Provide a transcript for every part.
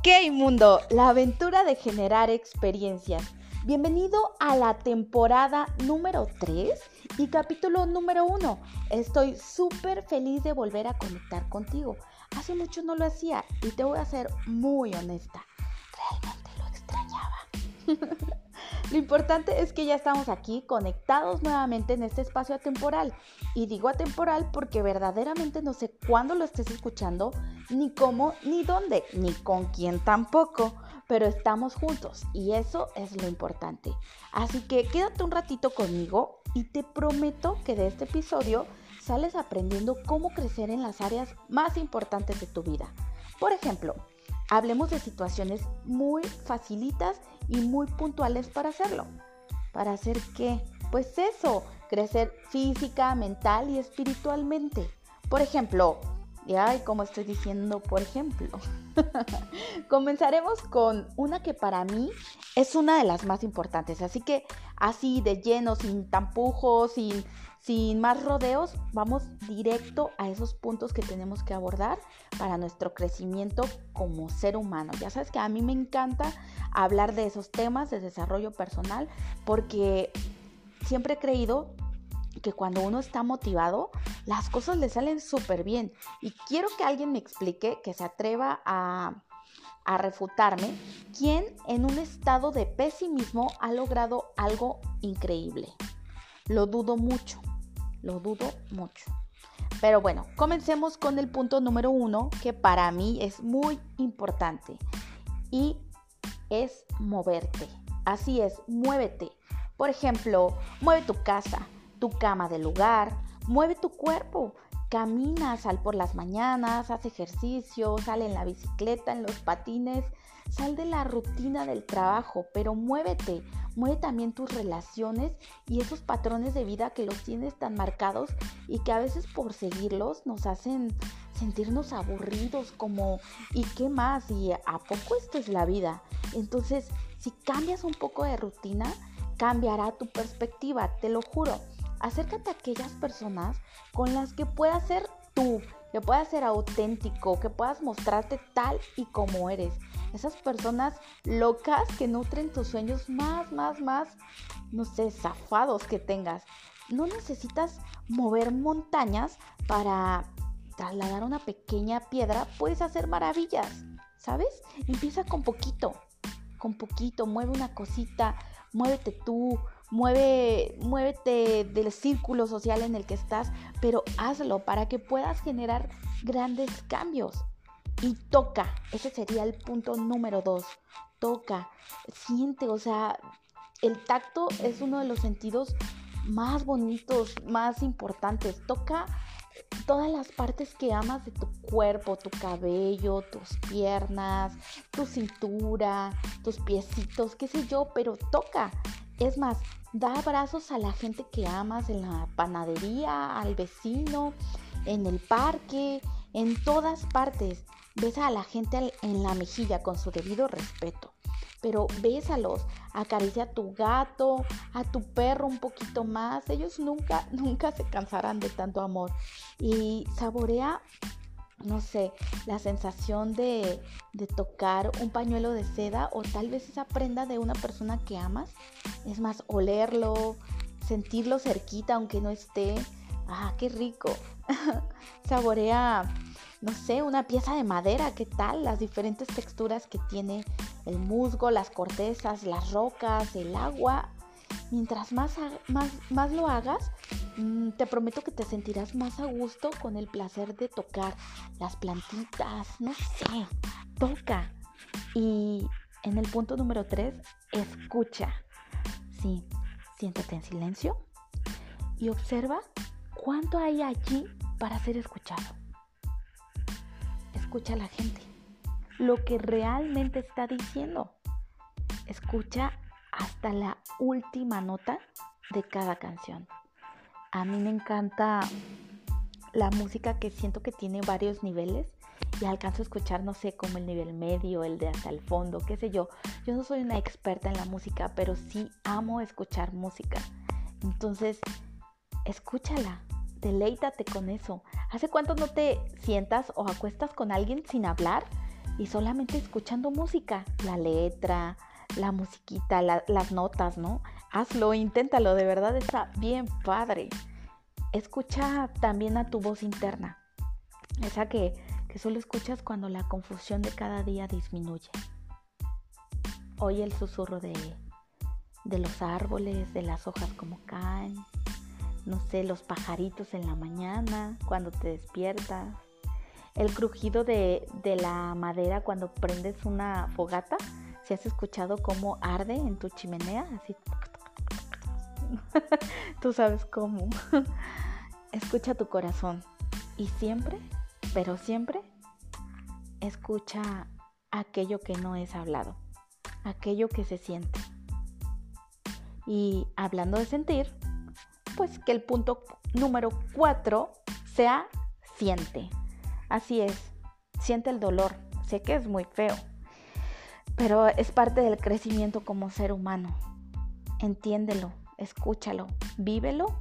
Ok mundo, la aventura de generar experiencias. Bienvenido a la temporada número 3 y capítulo número 1. Estoy súper feliz de volver a conectar contigo. Hace mucho no lo hacía y te voy a ser muy honesta. Realmente lo extrañaba. Lo importante es que ya estamos aquí conectados nuevamente en este espacio atemporal. Y digo atemporal porque verdaderamente no sé cuándo lo estés escuchando, ni cómo, ni dónde, ni con quién tampoco. Pero estamos juntos y eso es lo importante. Así que quédate un ratito conmigo y te prometo que de este episodio sales aprendiendo cómo crecer en las áreas más importantes de tu vida. Por ejemplo, hablemos de situaciones muy facilitas y muy puntuales para hacerlo. ¿Para hacer qué? Pues eso, crecer física, mental y espiritualmente. Por ejemplo, ay, como estoy diciendo, por ejemplo, comenzaremos con una que para mí es una de las más importantes. Así que así de lleno, sin tampujos, sin sin más rodeos, vamos directo a esos puntos que tenemos que abordar para nuestro crecimiento como ser humano. Ya sabes que a mí me encanta hablar de esos temas de desarrollo personal porque siempre he creído que cuando uno está motivado, las cosas le salen súper bien. Y quiero que alguien me explique, que se atreva a, a refutarme, quién en un estado de pesimismo ha logrado algo increíble. Lo dudo mucho. Lo dudo mucho. Pero bueno, comencemos con el punto número uno que para mí es muy importante y es moverte. Así es, muévete. Por ejemplo, mueve tu casa, tu cama del lugar, mueve tu cuerpo. Camina, sal por las mañanas, haz ejercicio, sale en la bicicleta, en los patines, sal de la rutina del trabajo, pero muévete, mueve también tus relaciones y esos patrones de vida que los tienes tan marcados y que a veces por seguirlos nos hacen sentirnos aburridos como ¿y qué más? ¿Y a poco esto es la vida? Entonces, si cambias un poco de rutina, cambiará tu perspectiva, te lo juro. Acércate a aquellas personas con las que puedas ser tú, que puedas ser auténtico, que puedas mostrarte tal y como eres esas personas locas que nutren tus sueños más, más, más, no sé, zafados que tengas. No necesitas mover montañas para trasladar una pequeña piedra, puedes hacer maravillas, ¿sabes? Empieza con poquito, con poquito, mueve una cosita, muévete tú, mueve, muévete del círculo social en el que estás, pero hazlo para que puedas generar grandes cambios y toca. Ese sería el punto número dos. Toca, siente, o sea, el tacto es uno de los sentidos más bonitos, más importantes. Toca todas las partes que amas de tu cuerpo, tu cabello, tus piernas, tu cintura, tus piecitos, qué sé yo, pero toca. Es más, da abrazos a la gente que amas en la panadería, al vecino, en el parque, en todas partes. Besa a la gente en la mejilla con su debido respeto. Pero bésalos, acaricia a tu gato, a tu perro un poquito más. Ellos nunca, nunca se cansarán de tanto amor. Y saborea, no sé, la sensación de, de tocar un pañuelo de seda o tal vez esa prenda de una persona que amas. Es más, olerlo, sentirlo cerquita aunque no esté. Ah, qué rico. Saborea no sé, una pieza de madera, ¿qué tal? Las diferentes texturas que tiene el musgo, las cortezas, las rocas, el agua. Mientras más, más, más lo hagas, te prometo que te sentirás más a gusto con el placer de tocar las plantitas, no sé, toca. Y en el punto número 3, escucha. Sí, siéntate en silencio y observa cuánto hay allí para ser escuchado escucha a la gente, lo que realmente está diciendo. Escucha hasta la última nota de cada canción. A mí me encanta la música que siento que tiene varios niveles y alcanzo a escuchar, no sé, como el nivel medio, el de hasta el fondo, qué sé yo. Yo no soy una experta en la música, pero sí amo escuchar música. Entonces, escúchala, deleítate con eso. ¿Hace cuánto no te sientas o acuestas con alguien sin hablar y solamente escuchando música, la letra, la musiquita, las notas, ¿no? Hazlo, inténtalo, de verdad está bien padre. Escucha también a tu voz interna, esa que, que solo escuchas cuando la confusión de cada día disminuye. Oye el susurro de, de los árboles, de las hojas como caen, no sé, los pajaritos en la mañana, cuando te despiertas, el crujido de, de la madera cuando prendes una fogata, si has escuchado cómo arde en tu chimenea, así. Tú sabes cómo. escucha tu corazón y siempre, pero siempre, escucha aquello que no es hablado, aquello que se siente. Y hablando de sentir, pues que el punto número cuatro sea siente. Así es, siente el dolor. Sé que es muy feo, pero es parte del crecimiento como ser humano. Entiéndelo, escúchalo, vívelo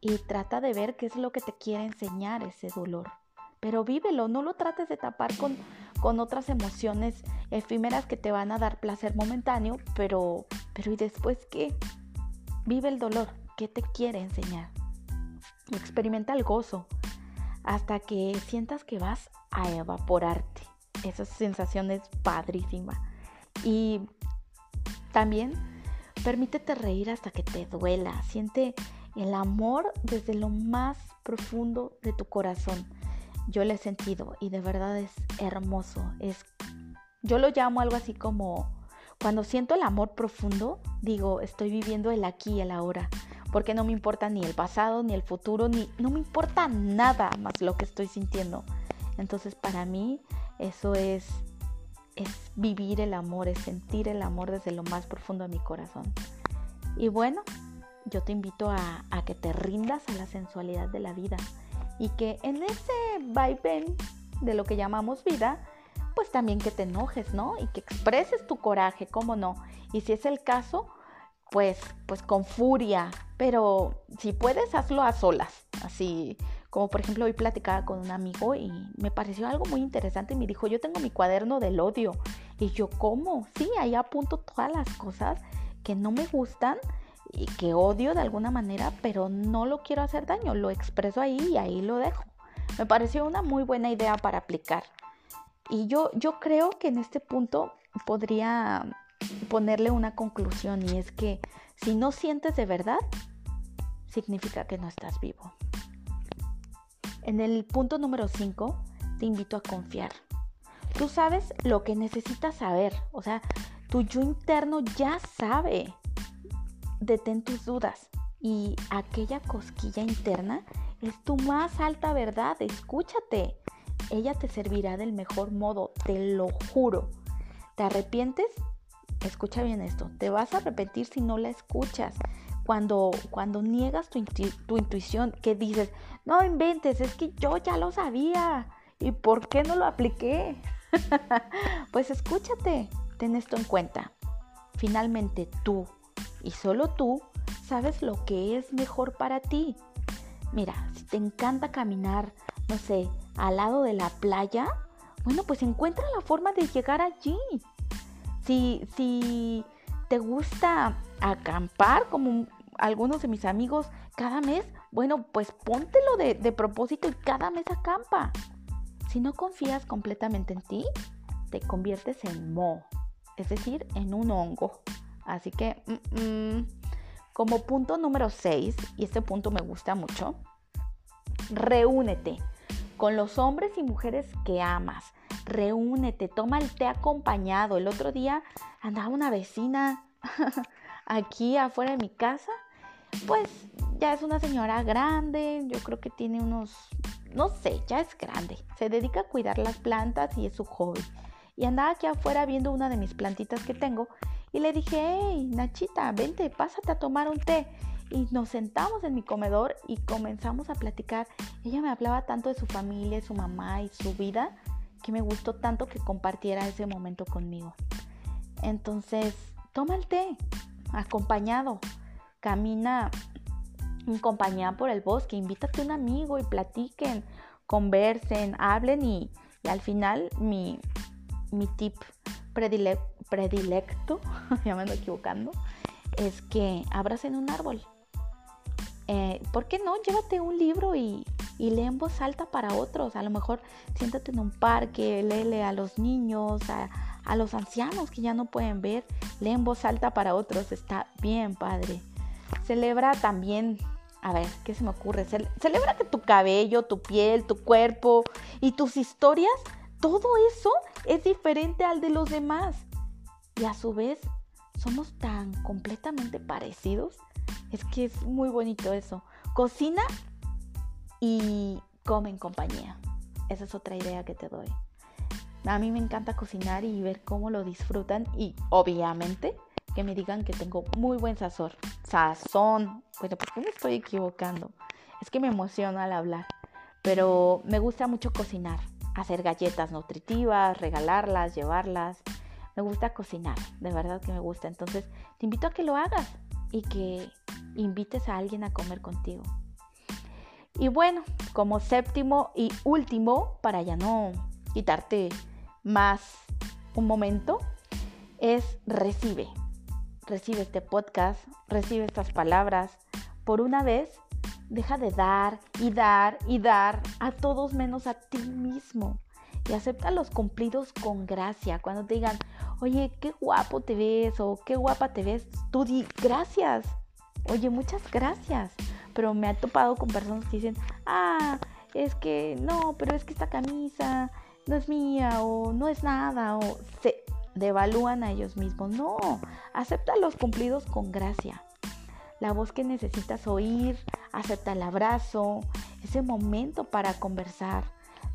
y trata de ver qué es lo que te quiere enseñar ese dolor. Pero vívelo, no lo trates de tapar con, con otras emociones efímeras que te van a dar placer momentáneo, pero, pero ¿y después qué? Vive el dolor, ¿qué te quiere enseñar? Experimenta el gozo hasta que sientas que vas a evaporarte. Esa sensación es padrísima. Y también permítete reír hasta que te duela. Siente el amor desde lo más profundo de tu corazón. Yo lo he sentido y de verdad es hermoso. Es, yo lo llamo algo así como cuando siento el amor profundo, digo, estoy viviendo el aquí y el ahora, porque no me importa ni el pasado, ni el futuro, ni no me importa nada más lo que estoy sintiendo. Entonces, para mí eso es es vivir el amor, es sentir el amor desde lo más profundo de mi corazón. Y bueno, yo te invito a, a que te rindas a la sensualidad de la vida y que en ese vaivén de lo que llamamos vida, pues también que te enojes, ¿no? Y que expreses tu coraje, ¿cómo no? Y si es el caso, pues, pues con furia, pero si puedes, hazlo a solas, así como por ejemplo hoy platicaba con un amigo y me pareció algo muy interesante y me dijo, yo tengo mi cuaderno del odio. Y yo, ¿cómo? Sí, ahí apunto todas las cosas que no me gustan y que odio de alguna manera, pero no lo quiero hacer daño, lo expreso ahí y ahí lo dejo. Me pareció una muy buena idea para aplicar. Y yo, yo creo que en este punto podría ponerle una conclusión y es que si no sientes de verdad, significa que no estás vivo. En el punto número 5, te invito a confiar. Tú sabes lo que necesitas saber, o sea, tu yo interno ya sabe. Detén tus dudas y aquella cosquilla interna es tu más alta verdad, escúchate ella te servirá del mejor modo, te lo juro. ¿Te arrepientes? Escucha bien esto, te vas a arrepentir si no la escuchas. Cuando, cuando niegas tu, tu intuición, que dices, no inventes, es que yo ya lo sabía. ¿Y por qué no lo apliqué? pues escúchate, ten esto en cuenta. Finalmente tú, y solo tú, sabes lo que es mejor para ti. Mira, si te encanta caminar, no sé, al lado de la playa, bueno, pues encuentra la forma de llegar allí. Si, te gusta acampar, como algunos de mis amigos cada mes, bueno, pues póntelo de, propósito y cada mes acampa. Si no confías completamente en ti, te conviertes en mo, es decir, en un hongo. Así que, como punto número 6, y este punto me gusta mucho, reúnete con los hombres y mujeres que amas. Reúnete, toma el té acompañado. El otro día andaba una vecina aquí afuera de mi casa. Pues ya es una señora grande, yo creo que tiene unos, no sé, ya es grande. Se dedica a cuidar las plantas y es su hobby. Y andaba aquí afuera viendo una de mis plantitas que tengo y le dije, hey, Nachita, vente, pásate a tomar un té y nos sentamos en mi comedor y comenzamos a platicar. Ella me hablaba tanto de su familia, su mamá y su vida que me gustó tanto que compartiera ese momento conmigo. Entonces, toma el té acompañado, camina en compañía por el bosque, invítate a un amigo y platiquen, conversen, hablen y, al final mi, mi tip predilecto, ya me ando equivocando, es que abracen un árbol. Eh, ¿Por qué no? Llévate un libro y, y lee en voz alta para otros. A lo mejor siéntate en un parque, léele a los niños, a, a los ancianos que ya no pueden ver, lee en voz alta para otros. Está bien, padre. Celebra también a ver, ¿qué se me ocurre? celebra que tu cabello, tu piel, tu cuerpo y tus historias, todo eso es diferente al de los demás. Y a su vez, somos tan completamente parecidos. Es que es muy bonito eso. Cocina y come en compañía. Esa es otra idea que te doy. A mí me encanta cocinar y ver cómo lo disfrutan y obviamente que me digan que tengo muy buen sazón. Sazón. Bueno, ¿por qué me estoy equivocando? Es que me emociona al hablar. Pero me gusta mucho cocinar. Hacer galletas nutritivas, regalarlas, llevarlas. Me gusta cocinar. De verdad que me gusta. Entonces, te invito a que lo hagas y que invites a alguien a comer contigo. Y bueno, como séptimo y último, para ya no quitarte más un momento, es recibe recibe este podcast, recibe estas palabras. Por una vez, deja de dar y dar y dar a todos menos a ti mismo. Y acepta los cumplidos con gracia. Cuando te digan, oye, qué guapo te ves o qué guapa te ves, tú di gracias. Oye, muchas gracias. Pero me ha topado con personas que dicen, ah, es que no, pero es que esta camisa no es mía o no es nada o se, devalúan a ellos mismos. No, acepta los cumplidos con gracia. La voz que necesitas oír, acepta el abrazo, ese momento para conversar,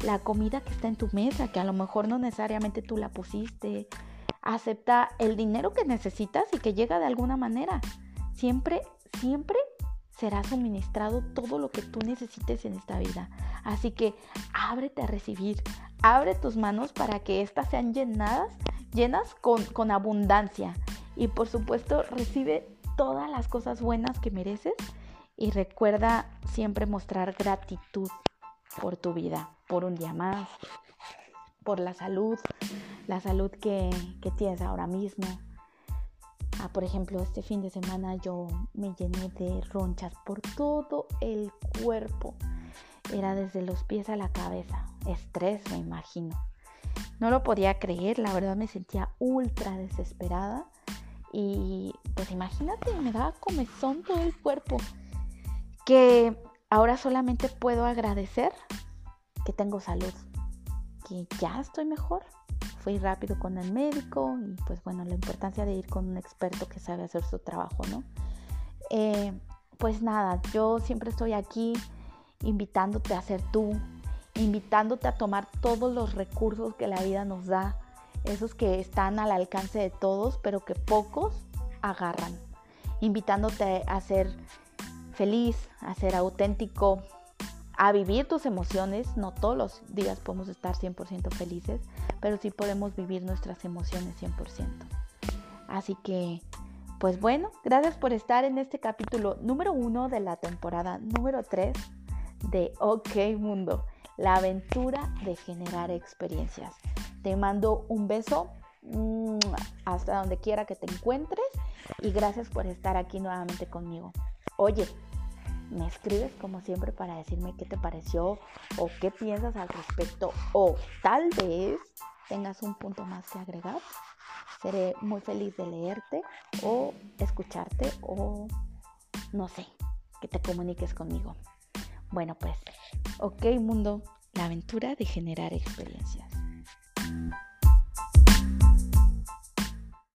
la comida que está en tu mesa, que a lo mejor no necesariamente tú la pusiste. Acepta el dinero que necesitas y que llega de alguna manera. Siempre, siempre será suministrado todo lo que tú necesites en esta vida. Así que ábrete a recibir, abre tus manos para que éstas sean llenadas llenas con, abundancia. Y por supuesto, recibe todas las cosas buenas que mereces y recuerda siempre mostrar gratitud por tu vida, por un día más, por la salud, la salud que, que tienes ahora mismo. Ah, por ejemplo, este fin de semana yo me llené de ronchas por todo el cuerpo. Era desde los pies a la cabeza. Estrés, me imagino. No lo podía creer, la verdad me sentía ultra desesperada. Y pues imagínate, me daba comezón todo el cuerpo. Que ahora solamente puedo agradecer que tengo salud, que ya estoy mejor. Fui rápido con el médico y pues bueno, la importancia de ir con un experto que sabe hacer su trabajo, ¿no? Eh, pues nada, yo siempre estoy aquí invitándote a ser tú, invitándote a tomar todos los recursos que la vida nos da, esos que están al alcance de todos, pero que pocos agarran, invitándote a ser feliz, a ser auténtico, a vivir tus emociones. No todos los días podemos estar 100% felices, pero sí podemos vivir nuestras emociones 100%. Así que, pues bueno, gracias por estar en este capítulo número uno de la temporada número 3 de OK Mundo la aventura de generar experiencias. Te mando un beso hasta donde quiera que te encuentres y gracias por estar aquí nuevamente conmigo. Oye, me escribes como siempre para decirme qué te pareció o qué piensas al respecto o tal vez tengas un punto más que agregar. Seré muy feliz de leerte o escucharte o no sé, que te comuniques conmigo. Bueno, pues, ok mundo, la aventura de generar experiencias.